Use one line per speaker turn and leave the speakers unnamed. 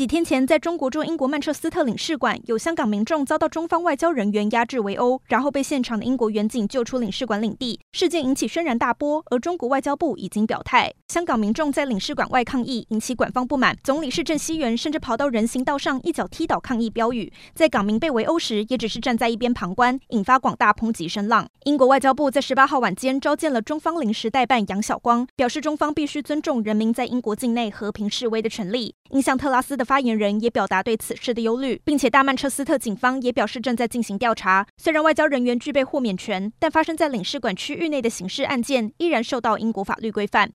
几天前，在中国驻英国曼彻斯特领事馆，有香港民众遭到中方外交人员压制围殴，然后被现场的英国员警救出领事馆领地。事件引起轩然大波，而中国外交部已经表态，香港民众在领事馆外抗议，引起馆方不满。总理事郑熙元甚至跑到人行道上一脚踢倒抗议标语，在港民被围殴时，也只是站在一边旁观，引发广大抨击声浪。英国外交部在十八号晚间召见了中方临时代办杨晓光，表示中方必须尊重人民在英国境内和平示威的权利。英相特拉斯的发言人也表达对此事的忧虑，并且大曼彻斯特警方也表示正在进行调查。虽然外交人员具备豁免权，但发生在领事馆区域内的刑事案件依然受到英国法律规范。